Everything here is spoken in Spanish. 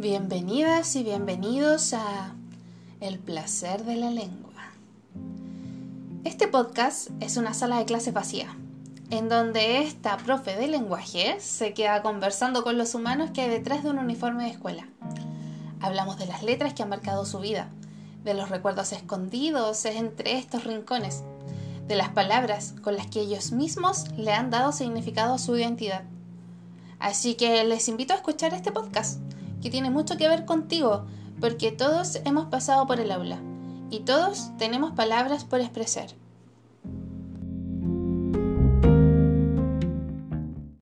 Bienvenidas y bienvenidos a El placer de la lengua. Este podcast es una sala de clase vacía, en donde esta profe de lenguaje se queda conversando con los humanos que hay detrás de un uniforme de escuela. Hablamos de las letras que han marcado su vida, de los recuerdos escondidos entre estos rincones, de las palabras con las que ellos mismos le han dado significado a su identidad. Así que les invito a escuchar este podcast que tiene mucho que ver contigo, porque todos hemos pasado por el aula y todos tenemos palabras por expresar.